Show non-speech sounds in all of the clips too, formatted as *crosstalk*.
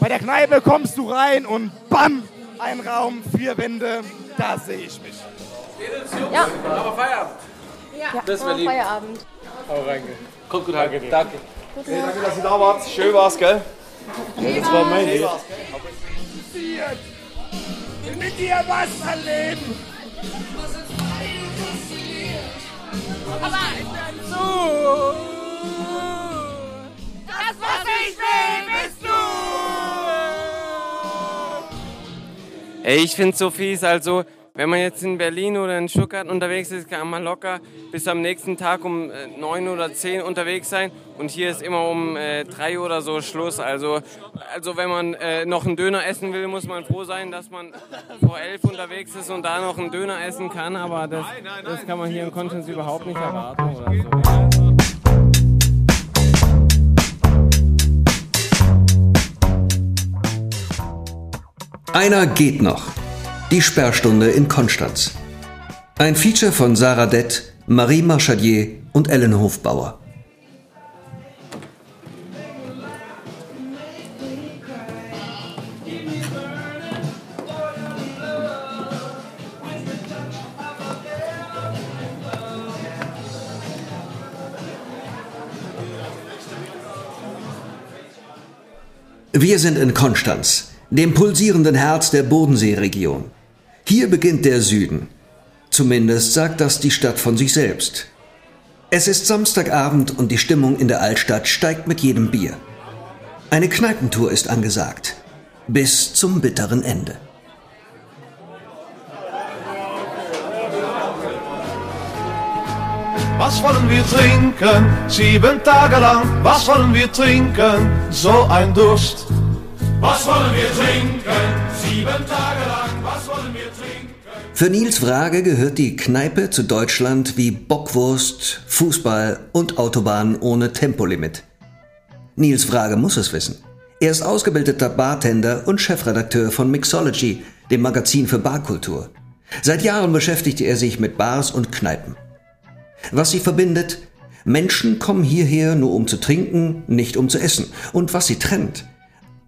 Bei der Kneipe kommst du rein und BAM! Ein Raum, vier Wände, da sehe ich mich. Ja. Aber Feierabend. Ja, Bis oh, Berlin. Feierabend. Hau rein. Kommt gut heim. Danke. Hey, danke, dass ihr da wart. Schön war's, gell? Das war mein Leben. Passiert. Will mit dir was erleben. Aber ich bin zu. Das, was ich will, bist du. Ey, ich finde so fies, also wenn man jetzt in Berlin oder in Stuttgart unterwegs ist, kann man locker bis am nächsten Tag um äh, 9 oder 10 unterwegs sein. Und hier ist immer um äh, 3 oder so Schluss. Also, also wenn man äh, noch einen Döner essen will, muss man froh sein, dass man vor 11 unterwegs ist und da noch einen Döner essen kann, aber das, das kann man hier in Konstanz überhaupt nicht erwarten oder so. Einer geht noch. Die Sperrstunde in Konstanz. Ein Feature von Sarah Dett, Marie Marchadier und Ellen Hofbauer. Wir sind in Konstanz, dem pulsierenden Herz der Bodenseeregion. Hier beginnt der Süden. Zumindest sagt das die Stadt von sich selbst. Es ist Samstagabend und die Stimmung in der Altstadt steigt mit jedem Bier. Eine Kneipentour ist angesagt. Bis zum bitteren Ende. Was wollen wir trinken? Sieben Tage lang. Was wollen wir trinken? So ein Durst. Was wollen wir trinken? Sieben Tage lang. Was wollen wir trinken? Für Nils Frage gehört die Kneipe zu Deutschland wie Bockwurst, Fußball und Autobahn ohne Tempolimit. Nils Frage muss es wissen. Er ist ausgebildeter Bartender und Chefredakteur von Mixology, dem Magazin für Barkultur. Seit Jahren beschäftigt er sich mit Bars und Kneipen. Was sie verbindet? Menschen kommen hierher nur um zu trinken, nicht um zu essen. Und was sie trennt?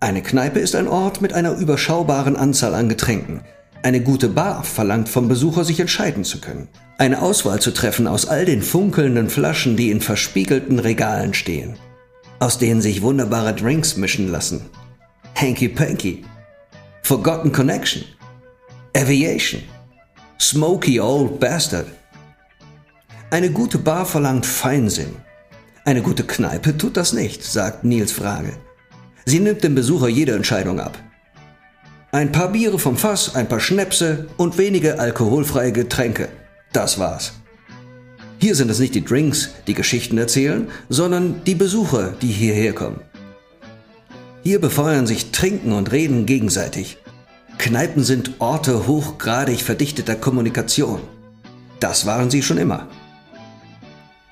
Eine Kneipe ist ein Ort mit einer überschaubaren Anzahl an Getränken. Eine gute Bar verlangt vom Besucher, sich entscheiden zu können. Eine Auswahl zu treffen aus all den funkelnden Flaschen, die in verspiegelten Regalen stehen. Aus denen sich wunderbare Drinks mischen lassen. Hanky Panky. Forgotten Connection. Aviation. Smoky Old Bastard. Eine gute Bar verlangt Feinsinn. Eine gute Kneipe tut das nicht, sagt Nils Frage. Sie nimmt dem Besucher jede Entscheidung ab. Ein paar Biere vom Fass, ein paar Schnäpse und wenige alkoholfreie Getränke. Das war's. Hier sind es nicht die Drinks, die Geschichten erzählen, sondern die Besucher, die hierher kommen. Hier befeuern sich Trinken und Reden gegenseitig. Kneipen sind Orte hochgradig verdichteter Kommunikation. Das waren sie schon immer.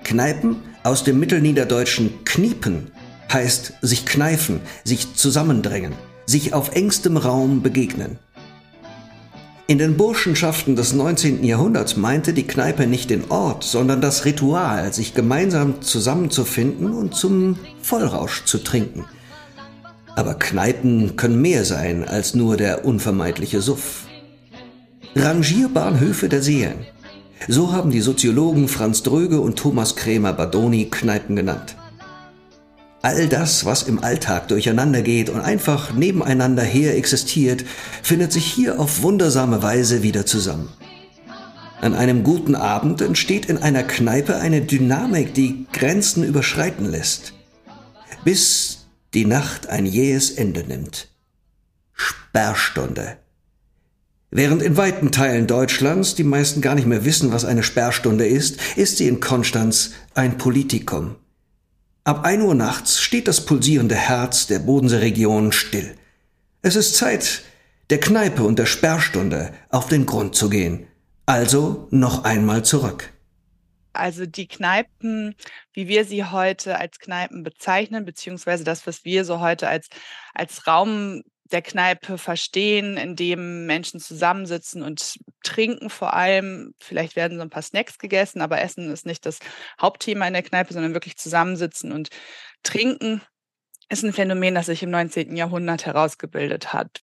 Kneipen aus dem mittelniederdeutschen Kniepen heißt sich kneifen, sich zusammendrängen, sich auf engstem Raum begegnen. In den Burschenschaften des 19. Jahrhunderts meinte die Kneipe nicht den Ort, sondern das Ritual, sich gemeinsam zusammenzufinden und zum Vollrausch zu trinken. Aber Kneipen können mehr sein als nur der unvermeidliche Suff. Rangierbahnhöfe der Seelen. So haben die Soziologen Franz Dröge und Thomas Krämer Badoni Kneipen genannt. All das, was im Alltag durcheinander geht und einfach nebeneinander her existiert, findet sich hier auf wundersame Weise wieder zusammen. An einem guten Abend entsteht in einer Kneipe eine Dynamik, die Grenzen überschreiten lässt, bis die Nacht ein jähes Ende nimmt. Sperrstunde. Während in weiten Teilen Deutschlands die meisten gar nicht mehr wissen, was eine Sperrstunde ist, ist sie in Konstanz ein Politikum. Ab 1 Uhr nachts steht das pulsierende Herz der Bodenseeregion still. Es ist Zeit, der Kneipe und der Sperrstunde auf den Grund zu gehen. Also noch einmal zurück. Also die Kneipen, wie wir sie heute als Kneipen bezeichnen, beziehungsweise das, was wir so heute als, als Raum der Kneipe verstehen, in dem Menschen zusammensitzen und trinken vor allem. Vielleicht werden so ein paar Snacks gegessen, aber Essen ist nicht das Hauptthema in der Kneipe, sondern wirklich zusammensitzen und trinken. ist ein Phänomen, das sich im 19. Jahrhundert herausgebildet hat.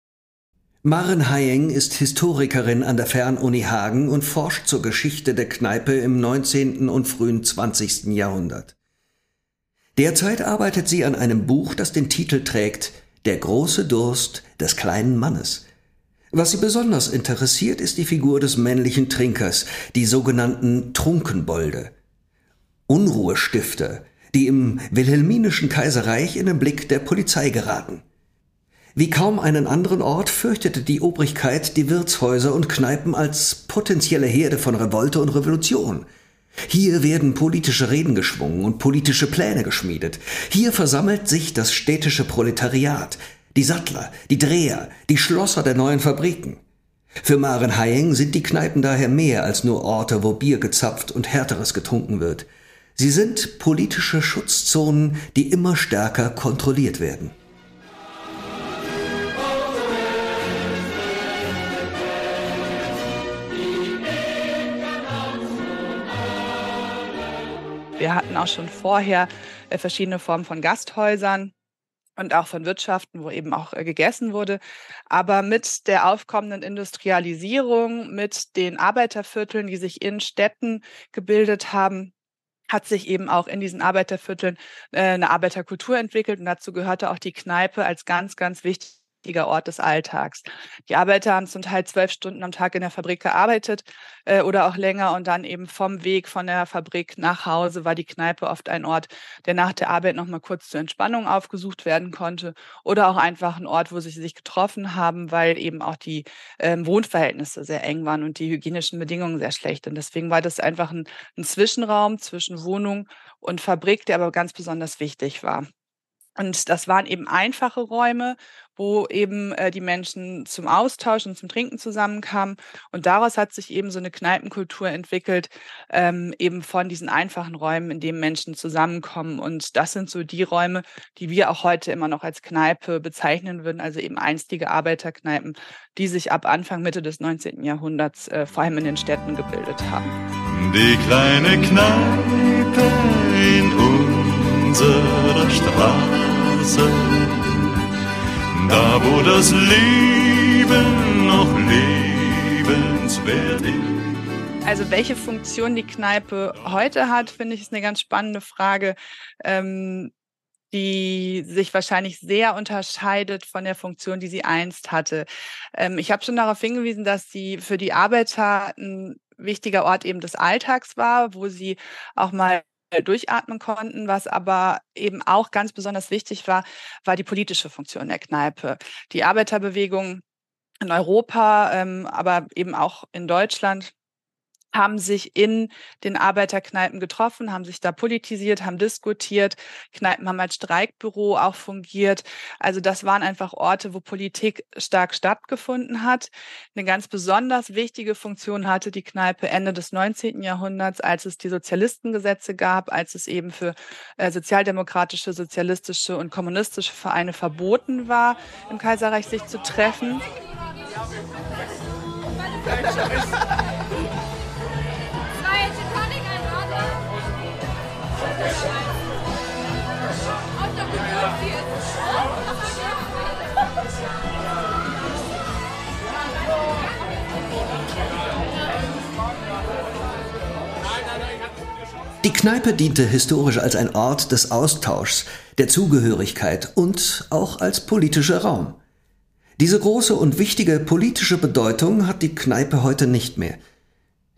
Maren Hayeng ist Historikerin an der Fernuni Hagen und forscht zur Geschichte der Kneipe im 19. und frühen 20. Jahrhundert. Derzeit arbeitet sie an einem Buch, das den Titel trägt Der große Durst des kleinen Mannes. Was sie besonders interessiert, ist die Figur des männlichen Trinkers, die sogenannten Trunkenbolde. Unruhestifter, die im wilhelminischen Kaiserreich in den Blick der Polizei geraten. Wie kaum einen anderen Ort fürchtete die Obrigkeit die Wirtshäuser und Kneipen als potenzielle Herde von Revolte und Revolution. Hier werden politische Reden geschwungen und politische Pläne geschmiedet. Hier versammelt sich das städtische Proletariat, die Sattler, die Dreher, die Schlosser der neuen Fabriken. Für Maren Hayeng sind die Kneipen daher mehr als nur Orte, wo Bier gezapft und Härteres getrunken wird. Sie sind politische Schutzzonen, die immer stärker kontrolliert werden. Wir hatten auch schon vorher äh, verschiedene Formen von Gasthäusern und auch von Wirtschaften, wo eben auch äh, gegessen wurde. Aber mit der aufkommenden Industrialisierung, mit den Arbeitervierteln, die sich in Städten gebildet haben, hat sich eben auch in diesen Arbeitervierteln äh, eine Arbeiterkultur entwickelt und dazu gehörte auch die Kneipe als ganz, ganz wichtig wichtiger Ort des Alltags. Die Arbeiter haben zum Teil zwölf Stunden am Tag in der Fabrik gearbeitet äh, oder auch länger und dann eben vom Weg von der Fabrik nach Hause war die Kneipe oft ein Ort, der nach der Arbeit noch mal kurz zur Entspannung aufgesucht werden konnte oder auch einfach ein Ort, wo sie sich getroffen haben, weil eben auch die ähm, Wohnverhältnisse sehr eng waren und die hygienischen Bedingungen sehr schlecht. Und deswegen war das einfach ein, ein Zwischenraum zwischen Wohnung und Fabrik, der aber ganz besonders wichtig war. Und das waren eben einfache Räume, wo eben äh, die Menschen zum Austausch und zum Trinken zusammenkamen. Und daraus hat sich eben so eine Kneipenkultur entwickelt, ähm, eben von diesen einfachen Räumen, in denen Menschen zusammenkommen. Und das sind so die Räume, die wir auch heute immer noch als Kneipe bezeichnen würden, also eben einstige Arbeiterkneipen, die sich ab Anfang, Mitte des 19. Jahrhunderts äh, vor allem in den Städten gebildet haben. Die kleine Kneipe in unserer Straße da wo das Leben noch lebenswert ist. Also welche Funktion die Kneipe heute hat, finde ich, ist eine ganz spannende Frage, ähm, die sich wahrscheinlich sehr unterscheidet von der Funktion, die sie einst hatte. Ähm, ich habe schon darauf hingewiesen, dass sie für die Arbeiter ein wichtiger Ort eben des Alltags war, wo sie auch mal durchatmen konnten. Was aber eben auch ganz besonders wichtig war, war die politische Funktion der Kneipe. Die Arbeiterbewegung in Europa, ähm, aber eben auch in Deutschland haben sich in den Arbeiterkneipen getroffen, haben sich da politisiert, haben diskutiert. Kneipen haben als Streikbüro auch fungiert. Also das waren einfach Orte, wo Politik stark stattgefunden hat. Eine ganz besonders wichtige Funktion hatte die Kneipe Ende des 19. Jahrhunderts, als es die Sozialistengesetze gab, als es eben für äh, sozialdemokratische, sozialistische und kommunistische Vereine verboten war, im Kaiserreich sich zu treffen. Die Kneipe diente historisch als ein Ort des Austauschs, der Zugehörigkeit und auch als politischer Raum. Diese große und wichtige politische Bedeutung hat die Kneipe heute nicht mehr.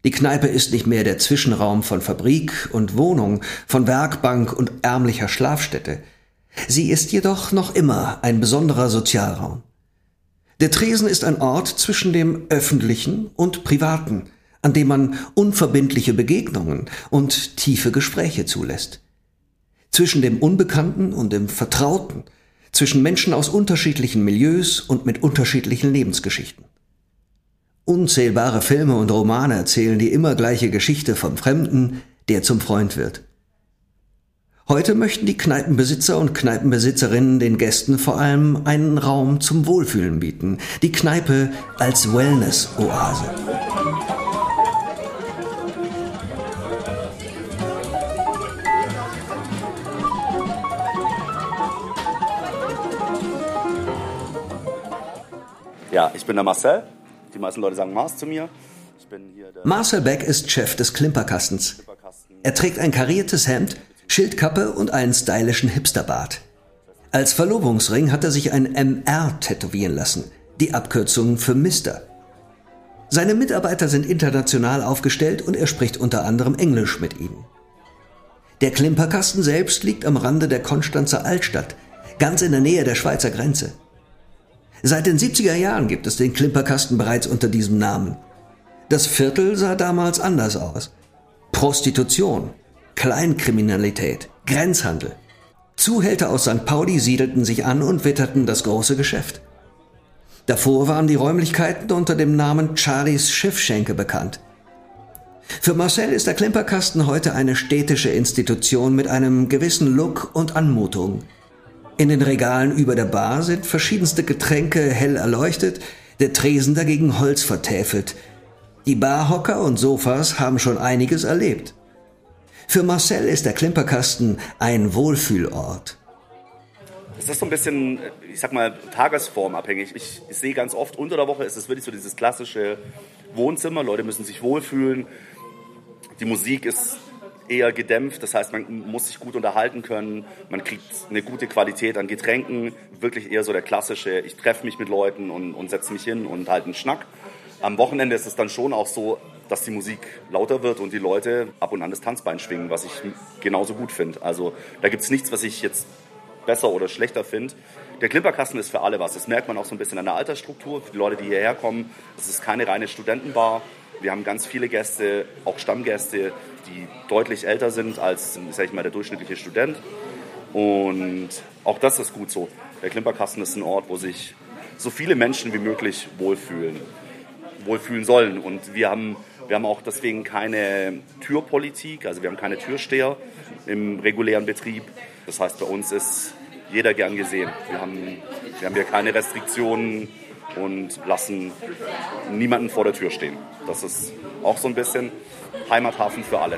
Die Kneipe ist nicht mehr der Zwischenraum von Fabrik und Wohnung, von Werkbank und ärmlicher Schlafstätte. Sie ist jedoch noch immer ein besonderer Sozialraum. Der Tresen ist ein Ort zwischen dem öffentlichen und privaten, an dem man unverbindliche Begegnungen und tiefe Gespräche zulässt. Zwischen dem Unbekannten und dem Vertrauten, zwischen Menschen aus unterschiedlichen Milieus und mit unterschiedlichen Lebensgeschichten. Unzählbare Filme und Romane erzählen die immer gleiche Geschichte vom Fremden, der zum Freund wird. Heute möchten die Kneipenbesitzer und Kneipenbesitzerinnen den Gästen vor allem einen Raum zum Wohlfühlen bieten, die Kneipe als Wellness-Oase. Ja, ich bin der Marcel. Die meisten Leute sagen Mars zu mir. Marcel Beck ist Chef des Klimperkastens. Er trägt ein kariertes Hemd, Schildkappe und einen stylischen Hipsterbart. Als Verlobungsring hat er sich ein MR tätowieren lassen, die Abkürzung für Mister. Seine Mitarbeiter sind international aufgestellt und er spricht unter anderem Englisch mit ihnen. Der Klimperkasten selbst liegt am Rande der Konstanzer Altstadt, ganz in der Nähe der Schweizer Grenze. Seit den 70er Jahren gibt es den Klimperkasten bereits unter diesem Namen. Das Viertel sah damals anders aus. Prostitution, Kleinkriminalität, Grenzhandel. Zuhälter aus St. Pauli siedelten sich an und witterten das große Geschäft. Davor waren die Räumlichkeiten unter dem Namen Charlies Schiffschenke bekannt. Für Marcel ist der Klimperkasten heute eine städtische Institution mit einem gewissen Look und Anmutung. In den Regalen über der Bar sind verschiedenste Getränke hell erleuchtet, der Tresen dagegen Holz vertäfelt. Die Barhocker und Sofas haben schon einiges erlebt. Für Marcel ist der Klimperkasten ein Wohlfühlort. Es ist so ein bisschen, ich sag mal, tagesformabhängig. Ich, ich sehe ganz oft unter der Woche ist es wirklich so dieses klassische Wohnzimmer. Leute müssen sich wohlfühlen. Die Musik ist eher gedämpft, das heißt, man muss sich gut unterhalten können, man kriegt eine gute Qualität an Getränken, wirklich eher so der klassische, ich treffe mich mit Leuten und, und setze mich hin und halte einen Schnack. Am Wochenende ist es dann schon auch so, dass die Musik lauter wird und die Leute ab und an das Tanzbein schwingen, was ich genauso gut finde. Also da gibt es nichts, was ich jetzt besser oder schlechter finde. Der Klimperkasten ist für alle was. Das merkt man auch so ein bisschen an der Altersstruktur. Für die Leute, die hierher kommen, das ist keine reine Studentenbar. Wir haben ganz viele Gäste, auch Stammgäste, die deutlich älter sind als, sag ich mal, der durchschnittliche Student. Und auch das ist gut so. Der Klimperkasten ist ein Ort, wo sich so viele Menschen wie möglich wohlfühlen, wohlfühlen sollen. Und wir haben, wir haben auch deswegen keine Türpolitik, also wir haben keine Türsteher im regulären Betrieb. Das heißt, bei uns ist jeder gern gesehen. Wir haben, wir haben hier keine Restriktionen und lassen niemanden vor der Tür stehen. Das ist auch so ein bisschen Heimathafen für alle.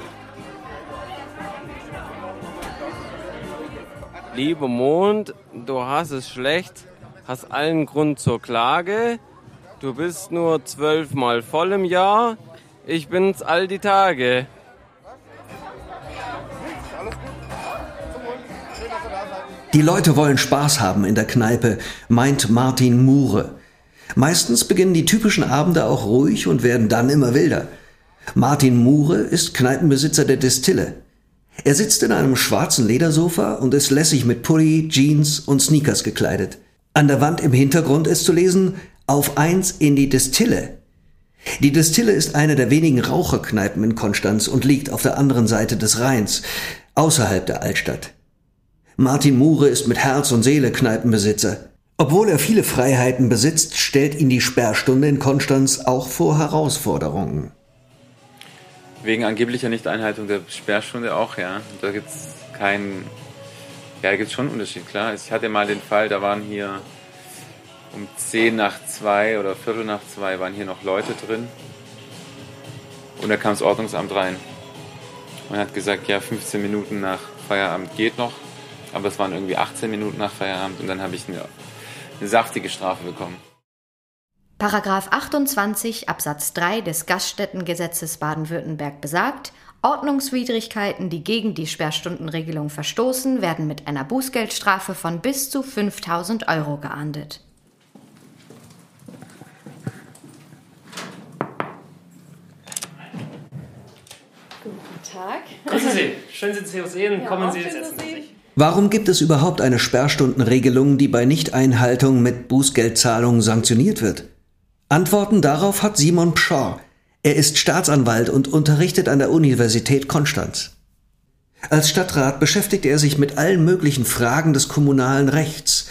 Lieber Mond, du hast es schlecht, hast allen Grund zur Klage. Du bist nur zwölfmal voll im Jahr, ich bin's all die Tage. Die Leute wollen Spaß haben in der Kneipe, meint Martin Mure. Meistens beginnen die typischen Abende auch ruhig und werden dann immer wilder. Martin Mure ist Kneipenbesitzer der Distille. Er sitzt in einem schwarzen Ledersofa und ist lässig mit Pulli, Jeans und Sneakers gekleidet. An der Wand im Hintergrund ist zu lesen, auf eins in die Distille. Die Distille ist eine der wenigen Raucherkneipen in Konstanz und liegt auf der anderen Seite des Rheins, außerhalb der Altstadt. Martin Mure ist mit Herz und Seele Kneipenbesitzer. Obwohl er viele Freiheiten besitzt, stellt ihn die Sperrstunde in Konstanz auch vor Herausforderungen. Wegen angeblicher Nichteinhaltung der Sperrstunde auch, ja. Da gibt es keinen. Ja, da gibt es schon einen Unterschied, klar. Ich hatte mal den Fall, da waren hier um 10 nach 2 oder Viertel nach 2 waren hier noch Leute drin. Und da kam das Ordnungsamt rein. Und hat gesagt, ja, 15 Minuten nach Feierabend geht noch. Aber es waren irgendwie 18 Minuten nach Feierabend und dann habe ich eine, eine saftige Strafe bekommen. Paragraph 28 Absatz 3 des Gaststättengesetzes Baden-Württemberg besagt, Ordnungswidrigkeiten, die gegen die Sperrstundenregelung verstoßen, werden mit einer Bußgeldstrafe von bis zu 5000 Euro geahndet. Guten Tag. Grüßen Sie. *laughs* Schön, Sie zu sehen. Ja, Kommen Sie, schön, setzen Warum gibt es überhaupt eine Sperrstundenregelung, die bei Nichteinhaltung mit Bußgeldzahlung sanktioniert wird? Antworten darauf hat Simon Pschorr. Er ist Staatsanwalt und unterrichtet an der Universität Konstanz. Als Stadtrat beschäftigt er sich mit allen möglichen Fragen des kommunalen Rechts.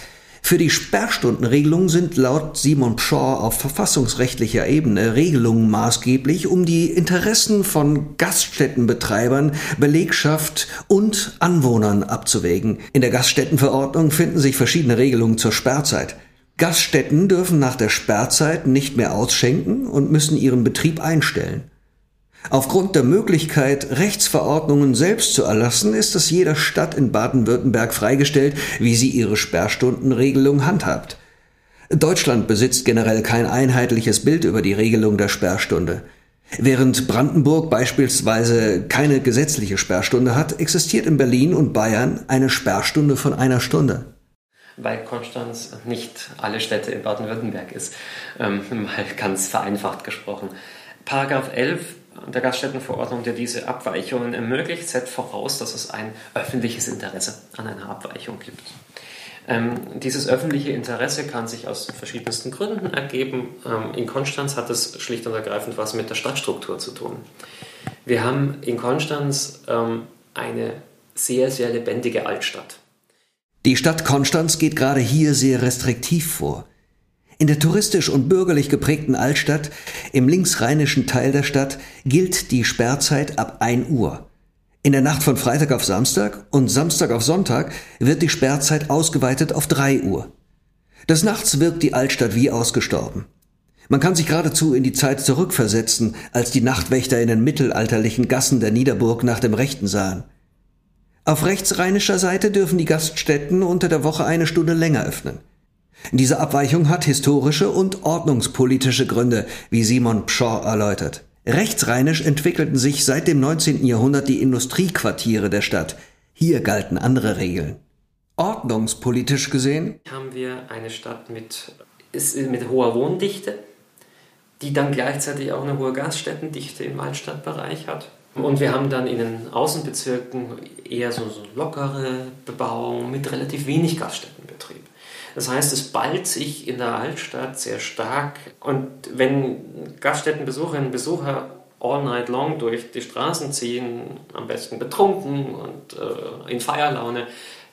Für die Sperrstundenregelung sind laut Simon Pschorr auf verfassungsrechtlicher Ebene Regelungen maßgeblich, um die Interessen von Gaststättenbetreibern, Belegschaft und Anwohnern abzuwägen. In der Gaststättenverordnung finden sich verschiedene Regelungen zur Sperrzeit. Gaststätten dürfen nach der Sperrzeit nicht mehr ausschenken und müssen ihren Betrieb einstellen. Aufgrund der Möglichkeit, Rechtsverordnungen selbst zu erlassen, ist es jeder Stadt in Baden-Württemberg freigestellt, wie sie ihre Sperrstundenregelung handhabt. Deutschland besitzt generell kein einheitliches Bild über die Regelung der Sperrstunde. Während Brandenburg beispielsweise keine gesetzliche Sperrstunde hat, existiert in Berlin und Bayern eine Sperrstunde von einer Stunde. Weil Konstanz nicht alle Städte in Baden-Württemberg ist, ähm, mal ganz vereinfacht gesprochen. Paragraph 11 der Gaststättenverordnung, der diese Abweichungen ermöglicht, setzt voraus, dass es ein öffentliches Interesse an einer Abweichung gibt. Ähm, dieses öffentliche Interesse kann sich aus verschiedensten Gründen ergeben. Ähm, in Konstanz hat es schlicht und ergreifend was mit der Stadtstruktur zu tun. Wir haben in Konstanz ähm, eine sehr, sehr lebendige Altstadt. Die Stadt Konstanz geht gerade hier sehr restriktiv vor. In der touristisch und bürgerlich geprägten Altstadt, im linksrheinischen Teil der Stadt, gilt die Sperrzeit ab 1 Uhr. In der Nacht von Freitag auf Samstag und Samstag auf Sonntag wird die Sperrzeit ausgeweitet auf 3 Uhr. Des Nachts wirkt die Altstadt wie ausgestorben. Man kann sich geradezu in die Zeit zurückversetzen, als die Nachtwächter in den mittelalterlichen Gassen der Niederburg nach dem Rechten sahen. Auf rechtsrheinischer Seite dürfen die Gaststätten unter der Woche eine Stunde länger öffnen. Diese Abweichung hat historische und ordnungspolitische Gründe, wie Simon Pschaw erläutert. Rechtsrheinisch entwickelten sich seit dem 19. Jahrhundert die Industriequartiere der Stadt. Hier galten andere Regeln. Ordnungspolitisch gesehen haben wir eine Stadt mit, mit hoher Wohndichte, die dann gleichzeitig auch eine hohe Gaststättendichte im Altstadtbereich hat. Und wir haben dann in den Außenbezirken eher so, so lockere Bebauung mit relativ wenig Gaststättenbetrieb. Das heißt, es ballt sich in der Altstadt sehr stark. Und wenn Gaststättenbesucherinnen und Besucher all night long durch die Straßen ziehen, am besten betrunken und äh, in Feierlaune,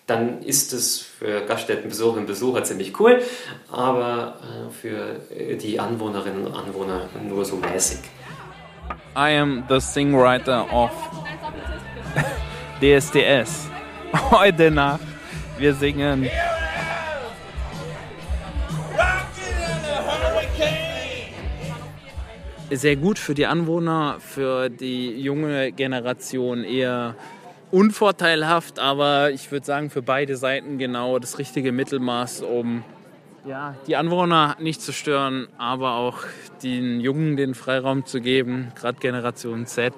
dann ist es für Gaststättenbesucherinnen und Besucher ziemlich cool, aber äh, für die Anwohnerinnen und Anwohner nur so mäßig. I am the singwriter of *laughs* DSDS. Heute Nacht. Wir singen sehr gut für die Anwohner, für die junge Generation eher unvorteilhaft, aber ich würde sagen für beide Seiten genau das richtige Mittelmaß, um ja, die Anwohner nicht zu stören, aber auch den Jungen den Freiraum zu geben, gerade Generation Z,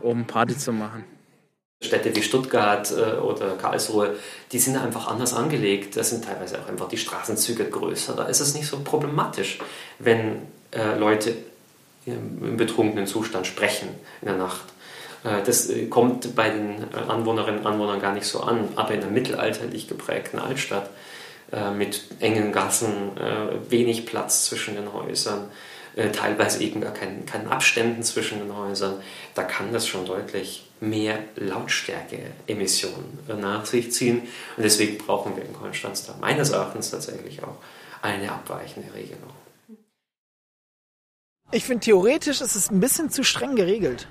um Party zu machen. Städte wie Stuttgart äh, oder Karlsruhe, die sind einfach anders angelegt. Da sind teilweise auch einfach die Straßenzüge größer. Da ist es nicht so problematisch, wenn äh, Leute im betrunkenen Zustand sprechen in der Nacht. Äh, das äh, kommt bei den äh, Anwohnerinnen und Anwohnern gar nicht so an, aber in einer mittelalterlich geprägten Altstadt mit engen Gassen, wenig Platz zwischen den Häusern, teilweise eben gar keinen, keinen Abständen zwischen den Häusern, da kann das schon deutlich mehr Lautstärke-Emissionen nach sich ziehen. Und deswegen brauchen wir in Konstanz da meines Erachtens tatsächlich auch eine abweichende Regelung. Ich finde, theoretisch ist es ein bisschen zu streng geregelt.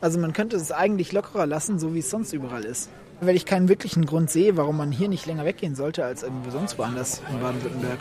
Also man könnte es eigentlich lockerer lassen, so wie es sonst überall ist. Weil ich keinen wirklichen Grund sehe, warum man hier nicht länger weggehen sollte als irgendwo sonst woanders in Baden-Württemberg.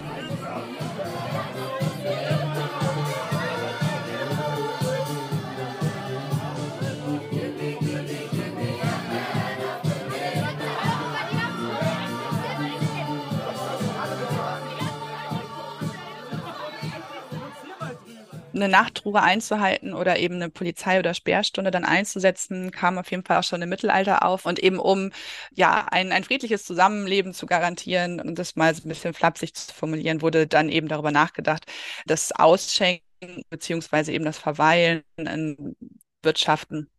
Eine Nachtruhe einzuhalten oder eben eine Polizei- oder Sperrstunde dann einzusetzen, kam auf jeden Fall auch schon im Mittelalter auf. Und eben um ja ein, ein friedliches Zusammenleben zu garantieren und das mal so ein bisschen flapsig zu formulieren, wurde dann eben darüber nachgedacht, das Ausschenken beziehungsweise eben das Verweilen in Wirtschaften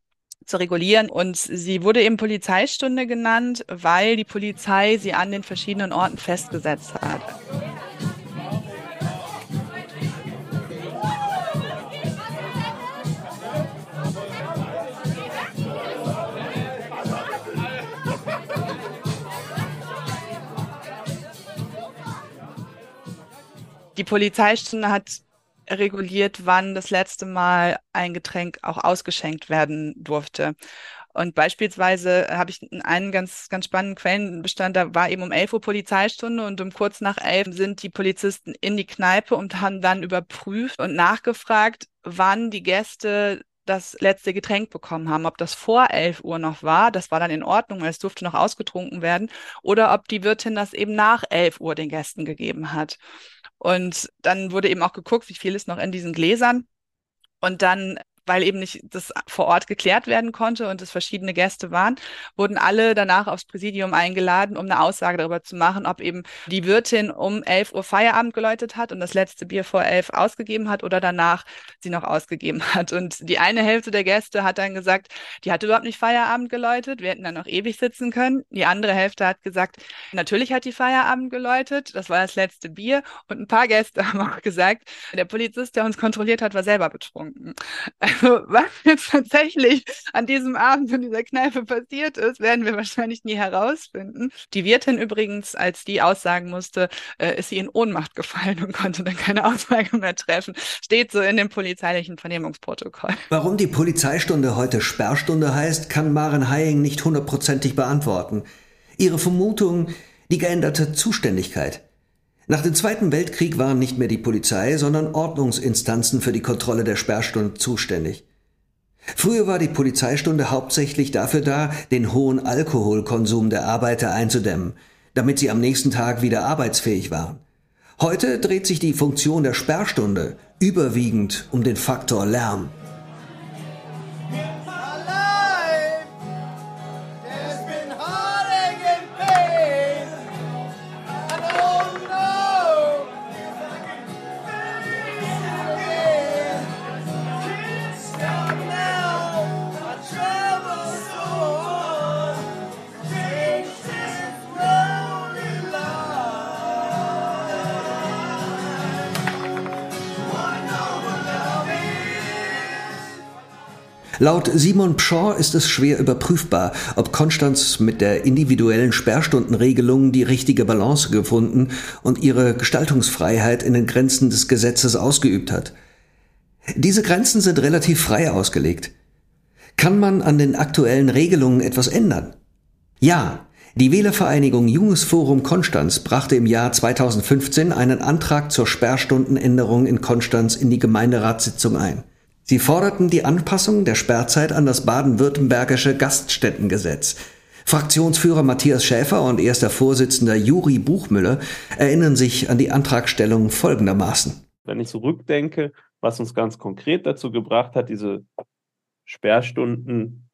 zu regulieren. Und sie wurde eben Polizeistunde genannt, weil die Polizei sie an den verschiedenen Orten festgesetzt hat. Polizeistunde hat reguliert, wann das letzte Mal ein Getränk auch ausgeschenkt werden durfte. Und beispielsweise habe ich einen ganz, ganz spannenden Quellenbestand, da war eben um 11 Uhr Polizeistunde und um kurz nach 11 sind die Polizisten in die Kneipe und haben dann überprüft und nachgefragt, wann die Gäste das letzte Getränk bekommen haben. Ob das vor 11 Uhr noch war, das war dann in Ordnung, weil es durfte noch ausgetrunken werden, oder ob die Wirtin das eben nach 11 Uhr den Gästen gegeben hat. Und dann wurde eben auch geguckt, wie viel ist noch in diesen Gläsern. Und dann weil eben nicht das vor Ort geklärt werden konnte und es verschiedene Gäste waren, wurden alle danach aufs Präsidium eingeladen, um eine Aussage darüber zu machen, ob eben die Wirtin um 11 Uhr Feierabend geläutet hat und das letzte Bier vor 11 ausgegeben hat oder danach sie noch ausgegeben *laughs* hat. Und die eine Hälfte der Gäste hat dann gesagt, die hat überhaupt nicht Feierabend geläutet, wir hätten dann noch ewig sitzen können. Die andere Hälfte hat gesagt, natürlich hat die Feierabend geläutet, das war das letzte Bier. Und ein paar Gäste *laughs* haben auch gesagt, der Polizist, der uns kontrolliert hat, war selber betrunken. Also, *laughs* was jetzt tatsächlich an diesem Abend in dieser Kneipe passiert ist, werden wir wahrscheinlich nie herausfinden. Die Wirtin übrigens, als die aussagen musste, äh, ist sie in Ohnmacht gefallen und konnte dann keine Aussage mehr treffen. Steht so in dem polizeilichen Vernehmungsprotokoll. Warum die Polizeistunde heute Sperrstunde heißt, kann Maren Haying nicht hundertprozentig beantworten. Ihre Vermutung, die geänderte Zuständigkeit. Nach dem Zweiten Weltkrieg waren nicht mehr die Polizei, sondern Ordnungsinstanzen für die Kontrolle der Sperrstunde zuständig. Früher war die Polizeistunde hauptsächlich dafür da, den hohen Alkoholkonsum der Arbeiter einzudämmen, damit sie am nächsten Tag wieder arbeitsfähig waren. Heute dreht sich die Funktion der Sperrstunde überwiegend um den Faktor Lärm. Laut Simon Pshaw ist es schwer überprüfbar, ob Konstanz mit der individuellen Sperrstundenregelung die richtige Balance gefunden und ihre Gestaltungsfreiheit in den Grenzen des Gesetzes ausgeübt hat. Diese Grenzen sind relativ frei ausgelegt. Kann man an den aktuellen Regelungen etwas ändern? Ja, die Wählervereinigung Junges Forum Konstanz brachte im Jahr 2015 einen Antrag zur Sperrstundenänderung in Konstanz in die Gemeinderatssitzung ein. Sie forderten die Anpassung der Sperrzeit an das baden-württembergische Gaststättengesetz. Fraktionsführer Matthias Schäfer und erster Vorsitzender Juri Buchmüller erinnern sich an die Antragstellung folgendermaßen. Wenn ich zurückdenke, was uns ganz konkret dazu gebracht hat, diese Sperrstunden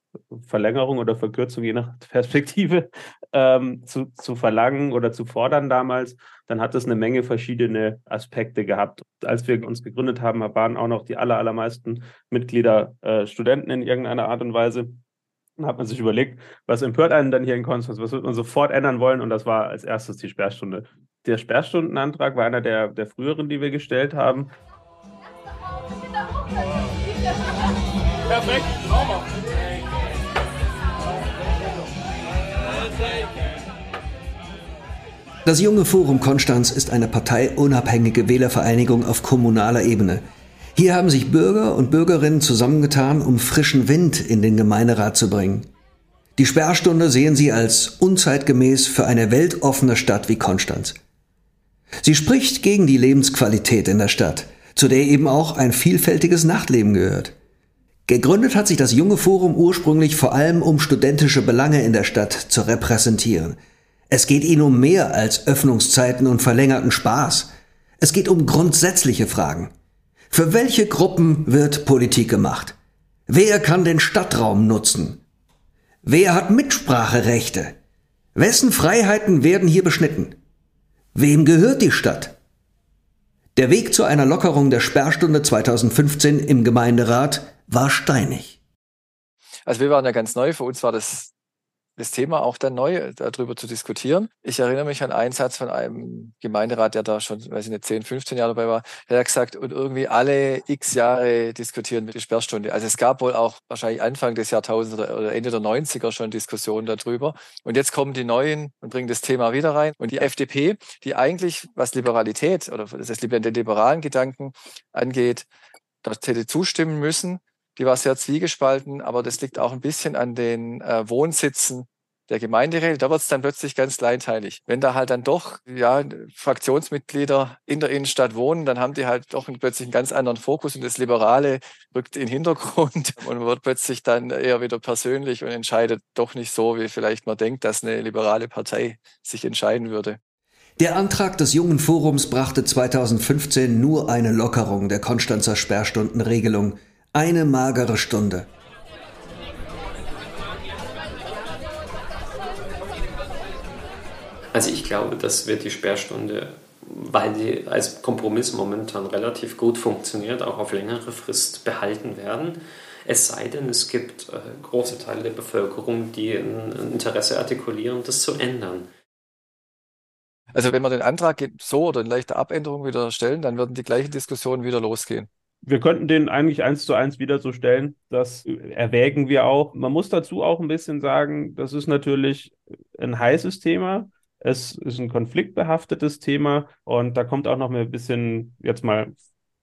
Verlängerung oder Verkürzung, je nach *laughs* Perspektive, ähm, zu, zu verlangen oder zu fordern damals, dann hat es eine Menge verschiedene Aspekte gehabt. Als wir uns gegründet haben, waren auch noch die aller, allermeisten Mitglieder äh, Studenten in irgendeiner Art und Weise. Dann hat man sich überlegt, was empört einen dann hier in Konstanz, was wird man sofort ändern wollen? Und das war als erstes die Sperrstunde. Der Sperrstundenantrag war einer der, der früheren, die wir gestellt haben. Perfekt, Das junge Forum Konstanz ist eine parteiunabhängige Wählervereinigung auf kommunaler Ebene. Hier haben sich Bürger und Bürgerinnen zusammengetan, um frischen Wind in den Gemeinderat zu bringen. Die Sperrstunde sehen sie als unzeitgemäß für eine weltoffene Stadt wie Konstanz. Sie spricht gegen die Lebensqualität in der Stadt, zu der eben auch ein vielfältiges Nachtleben gehört. Gegründet hat sich das junge Forum ursprünglich vor allem, um studentische Belange in der Stadt zu repräsentieren – es geht ihnen um mehr als Öffnungszeiten und verlängerten Spaß. Es geht um grundsätzliche Fragen. Für welche Gruppen wird Politik gemacht? Wer kann den Stadtraum nutzen? Wer hat Mitspracherechte? Wessen Freiheiten werden hier beschnitten? Wem gehört die Stadt? Der Weg zu einer Lockerung der Sperrstunde 2015 im Gemeinderat war steinig. Also wir waren ja ganz neu, für uns war das das Thema auch dann neu darüber zu diskutieren. Ich erinnere mich an einen Satz von einem Gemeinderat, der da schon, weiß ich nicht, 10, 15 Jahre dabei war, der hat gesagt, und irgendwie alle x Jahre diskutieren mit der Sperrstunde. Also es gab wohl auch wahrscheinlich Anfang des Jahrtausends oder Ende der 90er schon Diskussionen darüber. Und jetzt kommen die Neuen und bringen das Thema wieder rein. Und die FDP, die eigentlich, was Liberalität oder das den liberalen Gedanken angeht, dort hätte zustimmen müssen, die war sehr zwiegespalten, aber das liegt auch ein bisschen an den äh, Wohnsitzen der Gemeinderäte. Da wird es dann plötzlich ganz kleinteilig. Wenn da halt dann doch ja, Fraktionsmitglieder in der Innenstadt wohnen, dann haben die halt doch plötzlich einen ganz anderen Fokus und das Liberale rückt in den Hintergrund *laughs* und wird plötzlich dann eher wieder persönlich und entscheidet doch nicht so, wie vielleicht man denkt, dass eine liberale Partei sich entscheiden würde. Der Antrag des Jungen Forums brachte 2015 nur eine Lockerung der Konstanzer Sperrstundenregelung. Eine magere Stunde. Also ich glaube, das wird die Sperrstunde, weil die als Kompromiss momentan relativ gut funktioniert, auch auf längere Frist behalten werden. Es sei denn, es gibt äh, große Teile der Bevölkerung, die ein, ein Interesse artikulieren, das zu ändern. Also wenn wir den Antrag so oder in leichter Abänderung wieder stellen, dann würden die gleichen Diskussionen wieder losgehen. Wir könnten den eigentlich eins zu eins wieder so stellen. Das erwägen wir auch. Man muss dazu auch ein bisschen sagen, das ist natürlich ein heißes Thema. Es ist ein konfliktbehaftetes Thema und da kommt auch noch ein bisschen, jetzt mal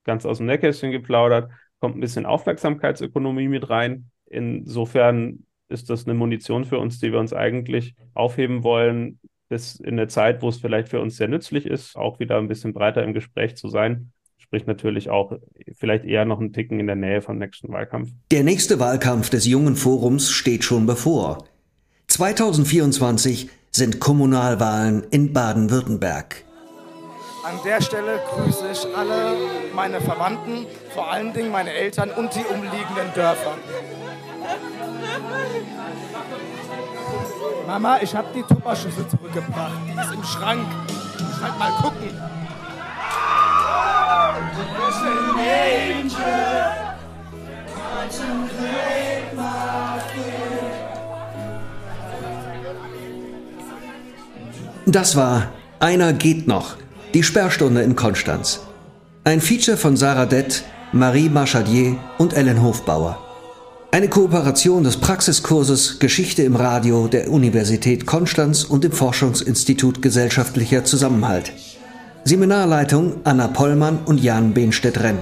ganz aus dem Nähkästchen geplaudert, kommt ein bisschen Aufmerksamkeitsökonomie mit rein. Insofern ist das eine Munition für uns, die wir uns eigentlich aufheben wollen, bis in eine Zeit, wo es vielleicht für uns sehr nützlich ist, auch wieder ein bisschen breiter im Gespräch zu sein. Sprich natürlich auch vielleicht eher noch einen Ticken in der Nähe vom nächsten Wahlkampf. Der nächste Wahlkampf des Jungen Forums steht schon bevor. 2024 sind Kommunalwahlen in Baden-Württemberg. An der Stelle grüße ich alle meine Verwandten, vor allen Dingen meine Eltern und die umliegenden Dörfer. Mama, ich habe die Tupperschüssel zurückgebracht. Die ist im Schrank. Ich halt mal gucken. Das war Einer geht noch, die Sperrstunde in Konstanz. Ein Feature von Sarah Dett, Marie Marchadier und Ellen Hofbauer. Eine Kooperation des Praxiskurses Geschichte im Radio der Universität Konstanz und dem Forschungsinstitut Gesellschaftlicher Zusammenhalt. Seminarleitung Anna Pollmann und Jan Behnstedt-Renn.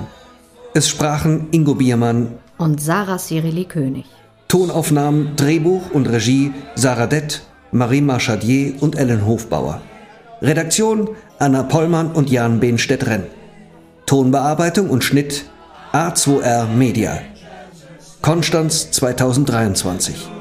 Es sprachen Ingo Biermann und Sarah Cyrili König. Tonaufnahmen, Drehbuch und Regie Sarah Dett, Marie Marchadier und Ellen Hofbauer. Redaktion Anna Pollmann und Jan Behnstedt-Renn. Tonbearbeitung und Schnitt A2R Media. Konstanz 2023.